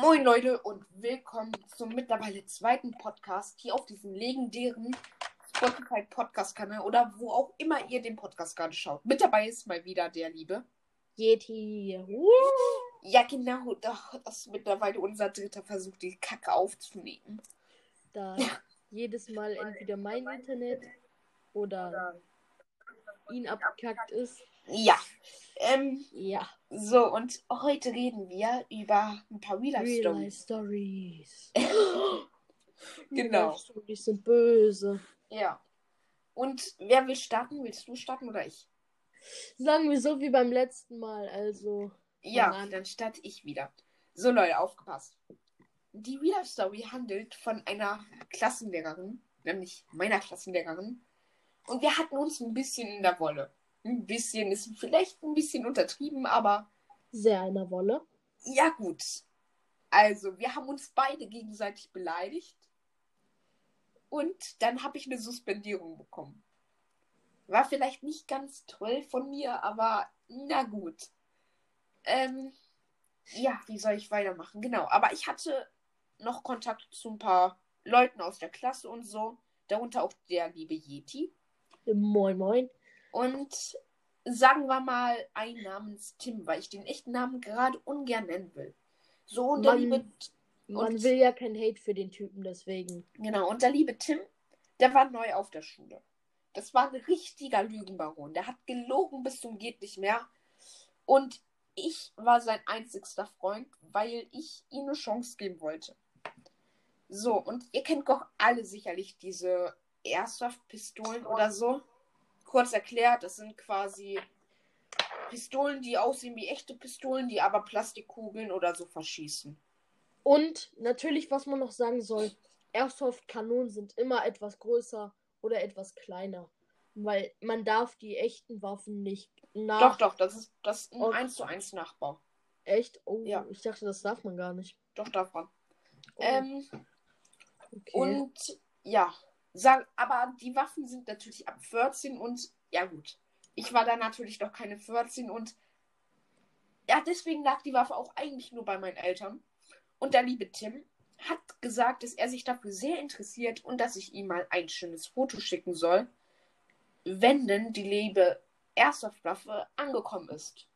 Moin Leute und willkommen zum mittlerweile zweiten Podcast hier auf diesem legendären Spotify Podcast Kanal oder wo auch immer ihr den Podcast gerade schaut. Mit dabei ist mal wieder der liebe Yeti. Uh. Ja, genau, doch, das ist mittlerweile unser dritter Versuch, die Kacke aufzunehmen. Da jedes Mal entweder mein Internet oder ihn abgekackt ist. Ja. Ähm, Ja. so, und heute reden wir über ein paar Real Life Real Stories. Life Stories. Genau. Real Life Stories sind böse. Ja. Und wer will starten? Willst du starten oder ich? Sagen wir so wie beim letzten Mal. Also. Ja, Voran. dann starte ich wieder. So, Leute, aufgepasst. Die Real Life Story handelt von einer Klassenlehrerin, nämlich meiner Klassenlehrerin. Und wir hatten uns ein bisschen in der Wolle. Ein bisschen ist vielleicht ein bisschen untertrieben, aber Sehr einer Wolle. ja, gut. Also, wir haben uns beide gegenseitig beleidigt. Und dann habe ich eine Suspendierung bekommen. War vielleicht nicht ganz toll von mir, aber na gut. Ähm, ja, wie soll ich weitermachen? Genau, aber ich hatte noch Kontakt zu ein paar Leuten aus der Klasse und so. Darunter auch der liebe Yeti. Moin, moin. Und sagen wir mal einen namens Tim, weil ich den echten Namen gerade ungern nennen will. So, und der Man- liebe Man Und- will ja kein Hate für den Typen, deswegen. Genau, und der liebe Tim, der war neu auf der Schule. Das war ein richtiger Lügenbaron. Der hat gelogen bis zum geht nicht mehr. Und ich war sein einzigster Freund, weil ich ihm eine Chance geben wollte. So, und ihr kennt doch alle sicherlich diese Airsoft-Pistolen oder so. Kurz erklärt, das sind quasi Pistolen, die aussehen wie echte Pistolen, die aber Plastikkugeln oder so verschießen. Und natürlich, was man noch sagen soll, Airsoft-Kanonen sind immer etwas größer oder etwas kleiner. Weil man darf die echten Waffen nicht nach. Doch, doch, das ist, das ein Okay. 1 zu 1 Nachbau. Echt? Oh, Ja. ich dachte, das darf man gar nicht. Doch, davon. Oh, Ähm, okay. und ja, sag, aber die Waffen sind natürlich ab 14 und ja gut. Ich war da natürlich noch keine 14 und ja, deswegen lag die Waffe auch eigentlich nur bei meinen Eltern. Und der liebe Tim hat gesagt, dass er sich dafür sehr interessiert und dass ich ihm mal ein schönes Foto schicken soll, wenn denn die liebe Airsoft-Waffe angekommen ist.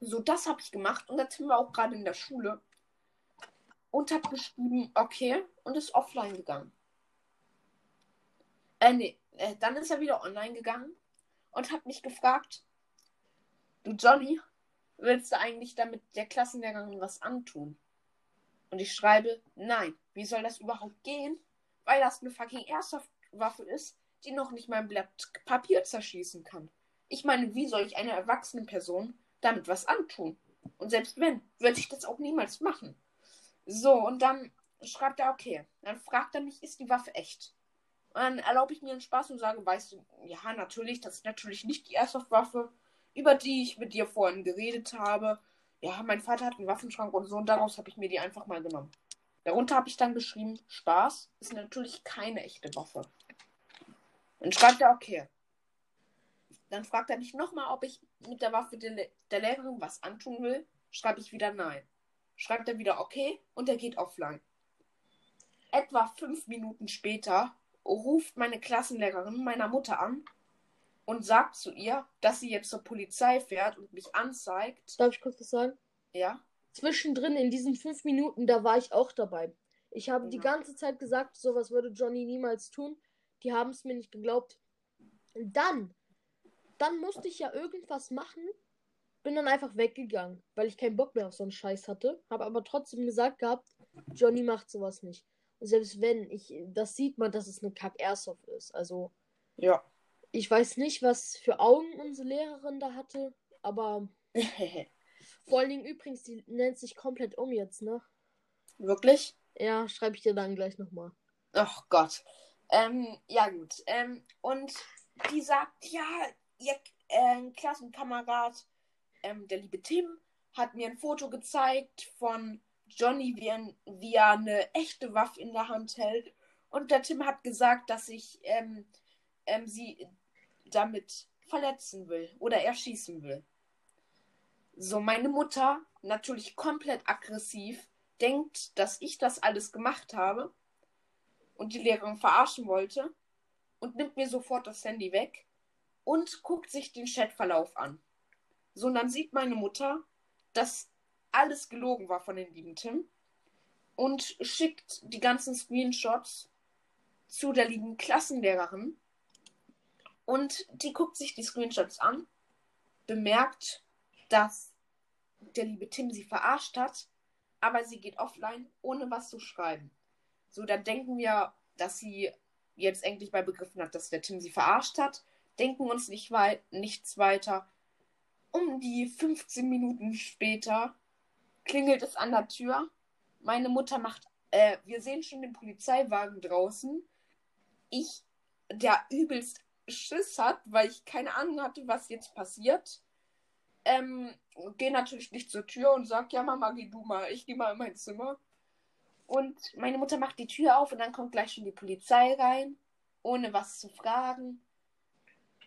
So, das habe ich gemacht und der Tim war auch gerade in der Schule und hat geschrieben, okay, und ist offline gegangen. Äh, nee, äh, dann ist er wieder online gegangen und hat mich gefragt, du Johnny, willst du eigentlich damit der Klassenlehrerin was antun? Und ich schreibe, nein, wie soll das überhaupt gehen? Weil das eine fucking Airsoft-Waffe ist, die noch nicht mal ein Blatt Papier zerschießen kann. Ich meine, wie soll ich einer erwachsenen Person damit was antun? Und selbst wenn, würde ich das auch niemals machen. So, und dann schreibt er, okay. Dann fragt er mich, ist die Waffe echt? Und dann erlaube ich mir einen Spaß und sage, weißt du, ja, natürlich, das ist natürlich nicht die Airsoft-Waffe, über die ich mit dir vorhin geredet habe. Ja, mein Vater hat einen Waffenschrank und so, und daraus habe ich mir die einfach mal genommen. Darunter habe ich dann geschrieben, Spaß ist natürlich keine echte Waffe. Dann schreibt er, okay. Dann fragt er mich nochmal, ob ich mit der Waffe der, Le- der Lehrerin was antun will. Schreibe ich wieder nein. Schreibt er wieder okay und er geht offline. Etwa fünf Minuten später ruft meine Klassenlehrerin meiner Mutter an und sagt zu ihr, dass sie jetzt zur Polizei fährt und mich anzeigt. Darf ich kurz was sagen? Ja, Zwischendrin in diesen fünf Minuten, da war ich auch dabei. Ich habe die Ja. ganze Zeit gesagt, sowas würde Johnny niemals tun. Die haben es mir nicht geglaubt. Und dann, dann musste ich ja irgendwas machen. Bin dann einfach weggegangen, weil ich keinen Bock mehr auf so einen Scheiß hatte. Habe aber trotzdem gesagt gehabt, Johnny macht sowas nicht. Selbst wenn, ich, das sieht man, dass es eine Kack-Airsoft ist. Also, ja. ich weiß nicht, was für Augen unsere Lehrerin da hatte, aber vor allen Dingen übrigens, die nennt sich komplett um jetzt, ne? Wirklich? Ja, schreibe ich dir dann gleich nochmal. Ach Gott. Ähm, ja gut. Ähm, und die sagt, ja, ihr äh, Klassenkamerad, ähm, der liebe Tim, hat mir ein Foto gezeigt von Johnny, wie, ein, wie er eine echte Waffe in der Hand hält. Und der Tim hat gesagt, dass ich ähm, ähm, sie damit verletzen will oder erschießen will. So, meine Mutter, natürlich komplett aggressiv, denkt, dass ich das alles gemacht habe und die Lehrerin verarschen wollte und nimmt mir sofort das Handy weg und guckt sich den Chatverlauf an. So, und dann sieht meine Mutter, dass alles gelogen war von den lieben Tim und schickt die ganzen Screenshots zu der lieben Klassenlehrerin. Und die guckt sich die Screenshots an, bemerkt, dass der liebe Tim sie verarscht hat, aber sie geht offline, ohne was zu schreiben. So, dann denken wir, dass sie jetzt endlich mal begriffen hat, dass der Tim sie verarscht hat, denken uns nicht weit, nichts weiter. Um die 15 Minuten später klingelt es an der Tür. Meine Mutter macht, äh, wir sehen schon den Polizeiwagen draußen. Ich, der übelst Schiss hat, weil ich keine Ahnung hatte, was jetzt passiert. Ähm, gehe natürlich nicht zur Tür und sag, ja Mama, geh du mal, ich geh mal in mein Zimmer. Und meine Mutter macht die Tür auf und dann kommt gleich schon die Polizei rein, ohne was zu fragen.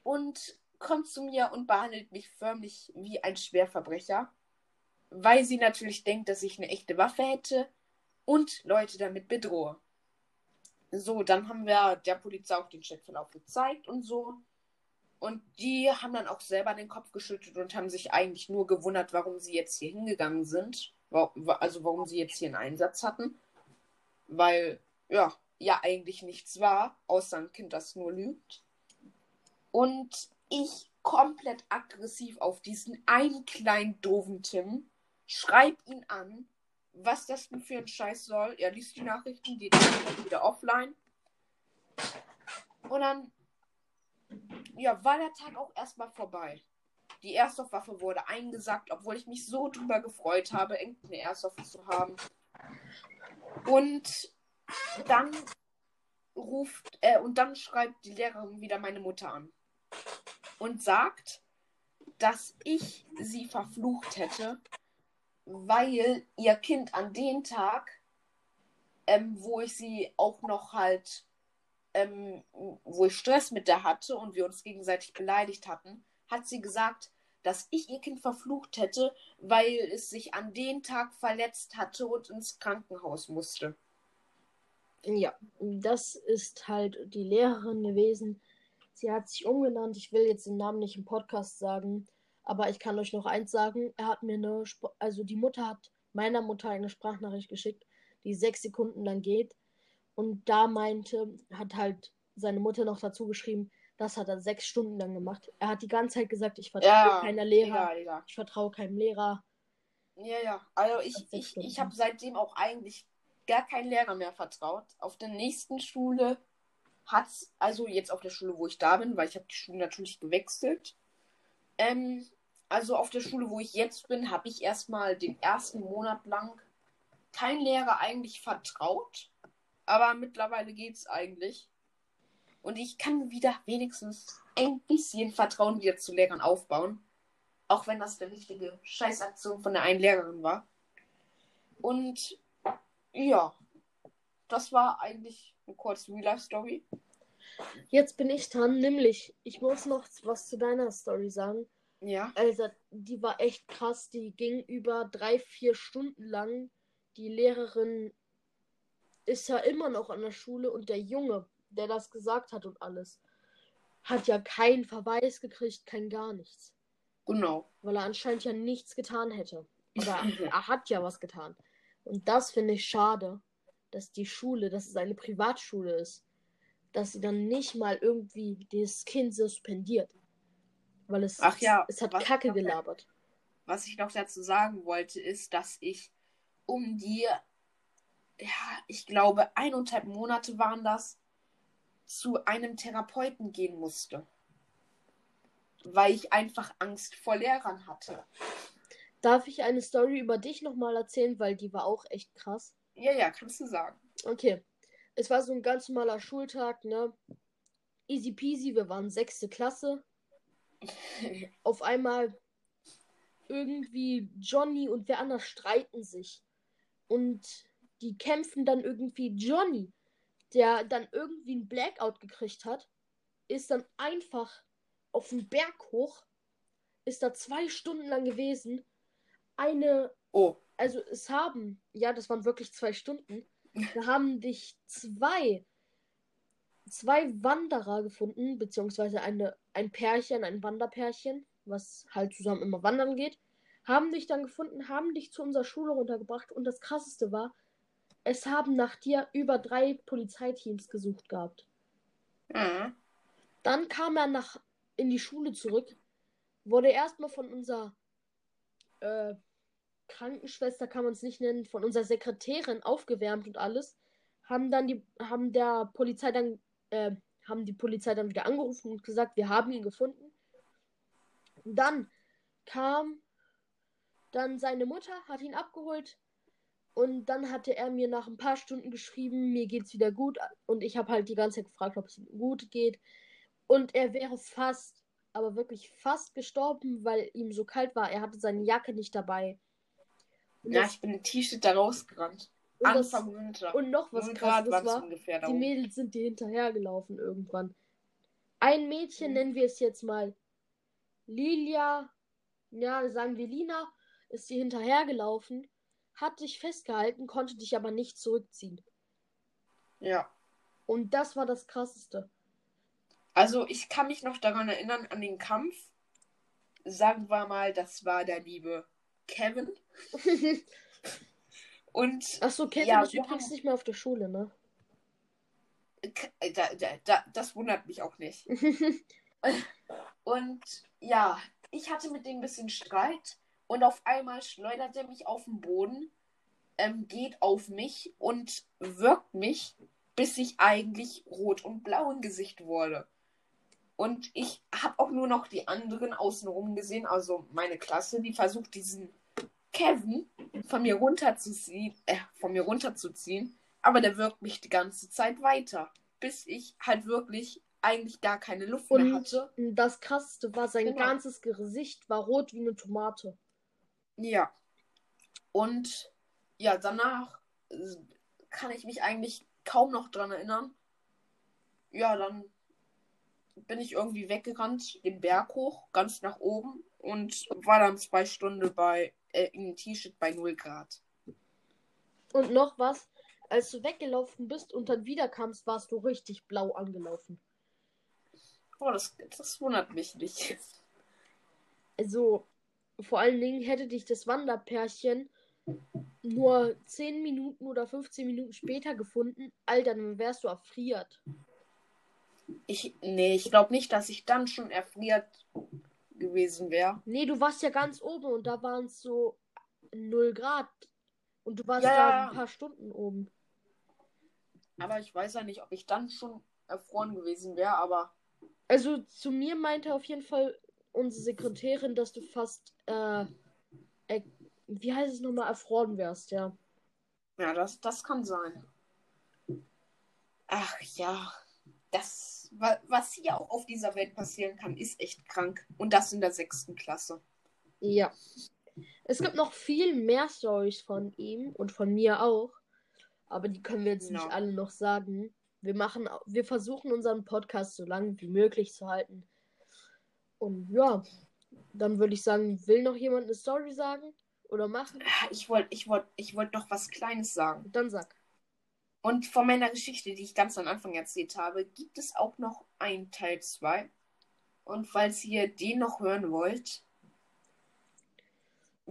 Und kommt zu mir und behandelt mich förmlich wie ein Schwerverbrecher, weil sie natürlich denkt, dass ich eine echte Waffe hätte und Leute damit bedrohe. So, dann haben wir der Polizei auch den Chatverlauf gezeigt und so. Und die haben dann auch selber den Kopf geschüttelt und haben sich eigentlich nur gewundert, warum sie jetzt hier hingegangen sind. Also warum sie jetzt hier einen Einsatz hatten. Weil, ja, ja eigentlich nichts war, außer ein Kind, das nur lügt. Und ich komplett aggressiv auf diesen einen kleinen doofen Tim, schreib ihn an, was das denn für ein Scheiß soll. Er liest die Nachrichten, geht wieder offline. Und dann, ja, war der Tag auch erstmal vorbei. Die Airsoft-Waffe wurde eingesackt, obwohl ich mich so drüber gefreut habe, irgendeine Airsoft zu haben. Und dann ruft, äh, und dann schreibt die Lehrerin wieder meine Mutter an und sagt, dass ich sie verflucht hätte, weil ihr Kind an dem Tag, ähm, wo ich sie auch noch halt, ähm, wo ich Stress mit der hatte und wir uns gegenseitig beleidigt hatten, hat sie gesagt, dass ich ihr Kind verflucht hätte, weil es sich an dem Tag verletzt hatte und ins Krankenhaus musste. Ja, das ist halt die Lehrerin gewesen. Sie hat sich umgenannt. Ich will jetzt den Namen nicht im Podcast sagen, aber ich kann euch noch eins sagen. Er hat mir eine, Sp also die Mutter hat meiner Mutter eine Sprachnachricht geschickt, die sechs Sekunden lang geht. Und da meinte, hat halt seine Mutter noch dazu geschrieben, das hat er sechs Stunden lang gemacht. Er hat die ganze Zeit gesagt, ich vertraue ja, keiner Lehrer. Ja, ja. Ich vertraue keinem Lehrer. Ja, ja. Also ich, ich, ich habe seitdem auch eigentlich gar keinen Lehrer mehr vertraut. Auf der nächsten Schule hat also jetzt auf der Schule, wo ich da bin, weil ich habe die Schule natürlich gewechselt. Ähm, also auf der Schule, wo ich jetzt bin, habe ich erstmal den ersten Monat lang kein Lehrer eigentlich vertraut. Aber mittlerweile geht es eigentlich. Und ich kann wieder wenigstens ein bisschen Vertrauen wieder zu Lehrern aufbauen. Auch wenn das eine richtige Scheißaktion von der einen Lehrerin war. Und ja, das war eigentlich eine kurze Real-Life-Story. Jetzt bin ich dran, nämlich, ich muss noch was zu deiner Story sagen. Ja. Also, die war echt krass. Die ging über drei, vier Stunden lang. Die Lehrerin ist ja immer noch an der Schule und der Junge, der das gesagt hat und alles, hat ja keinen Verweis gekriegt, kein gar nichts. Genau. Weil er anscheinend ja nichts getan hätte. Oder er hat ja was getan. Und das finde ich schade, dass die Schule, dass es eine Privatschule ist, dass sie dann nicht mal irgendwie das Kind suspendiert. Weil es, Ach ja, es hat Kacke gelabert. Was ich noch dazu sagen wollte, ist, dass ich um die, ja, ich glaube, eineinhalb Monate waren das, zu einem Therapeuten gehen musste. Weil ich einfach Angst vor Lehrern hatte. Darf ich eine Story über dich nochmal erzählen, weil die war auch echt krass? Ja, ja, kannst du sagen. Okay. Es war so ein ganz normaler Schultag, ne? Easy peasy, wir waren sechste Klasse. Auf einmal irgendwie Johnny und wer anders streiten sich. Und die kämpfen dann irgendwie Johnny, der dann irgendwie einen Blackout gekriegt hat, ist dann einfach auf den Berg hoch, ist da zwei Stunden lang gewesen eine oh. also es haben, ja, das waren wirklich zwei Stunden. Da haben dich zwei, zwei Wanderer gefunden, beziehungsweise eine, ein Pärchen, ein Wanderpärchen, was halt zusammen immer wandern geht, haben dich dann gefunden, haben dich zu unserer Schule runtergebracht und das krasseste war, es haben nach dir über drei Polizeiteams gesucht gehabt. Mhm. Dann kam er nach in die Schule zurück, wurde erstmal von unserer äh, Krankenschwester kann man es nicht nennen, von unserer Sekretärin aufgewärmt und alles, haben dann die, haben der Polizei dann, äh, haben die Polizei dann wieder angerufen und gesagt, wir haben ihn gefunden. Dann kam dann seine Mutter, hat ihn abgeholt und dann hatte er mir nach ein paar Stunden geschrieben, mir geht's wieder gut und ich habe halt die ganze Zeit gefragt, ob es ihm gut geht und er wäre fast, aber wirklich fast gestorben, weil ihm so kalt war. Er hatte seine Jacke nicht dabei. Und Ja, ich bin im T-Shirt da rausgerannt. Und das- Winter. Und noch was krasses war, ungefähr die. Mädels sind dir hinterhergelaufen irgendwann. Ein Mädchen, Mhm. nennen wir es jetzt mal Lilia, ja, sagen wir Lina, ist dir hinterhergelaufen, hat dich festgehalten, konnte dich aber nicht zurückziehen. Ja. Und das war das Krasseste. Also ich kann mich noch daran erinnern, an den Kampf. Sagen wir mal, das war der liebe Kevin. Und Achso, Kevin Ja, ist übrigens haben- nicht mehr auf der Schule, ne? Äh, da, da, da, das wundert mich auch nicht. Und ja, ich hatte mit dem ein bisschen Streit und auf einmal schleudert er mich auf den Boden, ähm, geht auf mich und wirkt mich, bis ich eigentlich rot und blau im Gesicht wurde. Und ich habe auch nur noch die anderen außenrum gesehen, also meine Klasse, die versucht diesen Kevin von mir runterzuziehen, äh, von mir runterzuziehen, aber der wirkt mich die ganze Zeit weiter, bis ich halt wirklich eigentlich gar keine Luft mehr Und hatte. das Krasseste war, sein Genau. ganzes Gesicht war rot wie eine Tomate. Ja. Und ja, danach äh, kann ich mich eigentlich kaum noch dran erinnern. Ja, dann bin ich irgendwie weggerannt, den Berg hoch, ganz nach oben und war dann zwei Stunden bei äh, im T-Shirt bei 0 Grad. Und noch was, als du weggelaufen bist und dann wiederkamst, warst du richtig blau angelaufen. Oh, das, das wundert mich nicht. Also, vor allen Dingen hätte dich das Wanderpärchen nur 10 Minuten oder 15 Minuten später gefunden. Alter, dann wärst du erfriert. Ich, nee, ich glaube nicht, dass ich dann schon erfriert gewesen wäre. Nee, du warst ja ganz oben und da waren es so 0 Grad. Und du warst Ja, da ein paar Stunden oben. Aber ich weiß ja nicht, ob ich dann schon erfroren gewesen wäre, aber Also zu mir meinte auf jeden Fall unsere Sekretärin, dass du fast, äh, äh wie heißt es nochmal, erfroren wärst, ja. Ja, das, das kann sein. Ach ja, das, was hier auch auf dieser Welt passieren kann, ist echt krank. Und das in der sechsten Klasse. Ja. Es gibt noch viel mehr Stories von ihm und von mir auch. Aber die können wir jetzt Genau. nicht alle noch sagen. Wir machen, wir versuchen unseren Podcast so lange wie möglich zu halten. Und ja, dann würde ich sagen, will noch jemand eine Story sagen oder machen? Ich wollte ich wollt, ich wollt noch was Kleines sagen. Dann sag. Und von meiner Geschichte, die ich ganz am Anfang erzählt habe, gibt es auch noch einen Teil 2. Und falls ihr den noch hören wollt,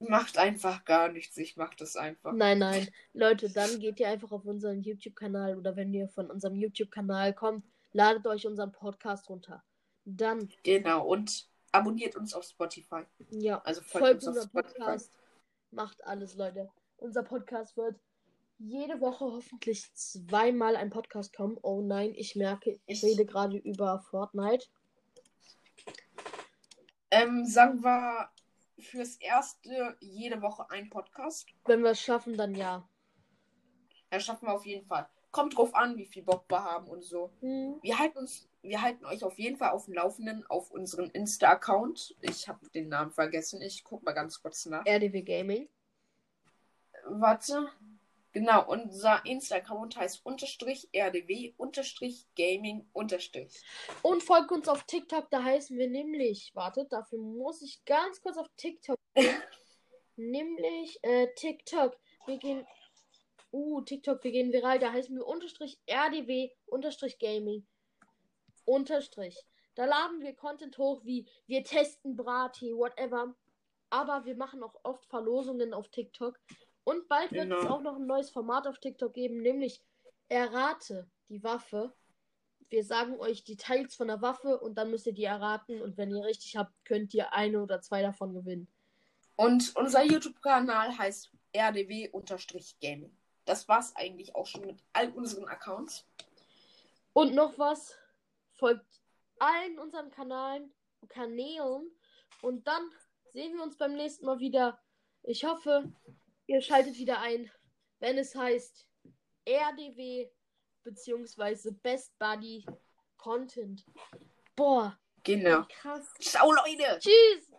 macht einfach gar nichts. Ich mach das einfach. Nein, nein. Leute, dann geht ihr einfach auf unseren YouTube-Kanal oder wenn ihr von unserem YouTube-Kanal kommt, ladet euch unseren Podcast runter. Dann, Genau. Und abonniert uns auf Spotify. ja, Also folgt, folgt uns unserem. Podcast. Macht alles, Leute. Unser Podcast wird jede Woche hoffentlich zweimal ein Podcast kommen. Oh nein, ich merke, ich Ich- rede gerade über Fortnite. Ähm, sagen wir fürs erste jede Woche ein Podcast. Wenn wir es schaffen, dann ja. Das schaffen wir auf jeden Fall. Kommt drauf an, wie viel Bock wir haben und so. Hm. Wir halten uns, wir halten euch auf jeden Fall auf dem Laufenden auf unserem Insta-Account. Ich habe den Namen vergessen. Ich guck mal ganz kurz nach. RDW Gaming. Warte. Genau, unser Insta-Account heißt unterstrich rdw unterstrich gaming unterstrich. Und folgt uns auf TikTok, da heißen wir nämlich, wartet, dafür muss ich ganz kurz auf TikTok gehen. Nämlich äh, TikTok. Wir gehen. Uh, TikTok, wir gehen viral. Da heißen wir unterstrich RDW unterstrich Gaming. Unterstrich. Da laden wir Content hoch wie wir testen Brati, whatever. Aber wir machen auch oft Verlosungen auf TikTok. Und bald wird Genau. es auch noch ein neues Format auf TikTok geben, nämlich Errate die Waffe. Wir sagen euch Details von der Waffe und dann müsst ihr die erraten. Und wenn ihr richtig habt, könnt ihr eine oder zwei davon gewinnen. Und unser YouTube-Kanal heißt rdw-gaming. Das war's eigentlich auch schon mit all unseren Accounts. Und noch was, folgt allen unseren Kanälen, Kanälen und dann sehen wir uns beim nächsten Mal wieder. Ich hoffe, ihr schaltet wieder ein, wenn es heißt RDW beziehungsweise Best Buddy Content. Boah, Genau. krass. Ciao, Leute! Tschüss!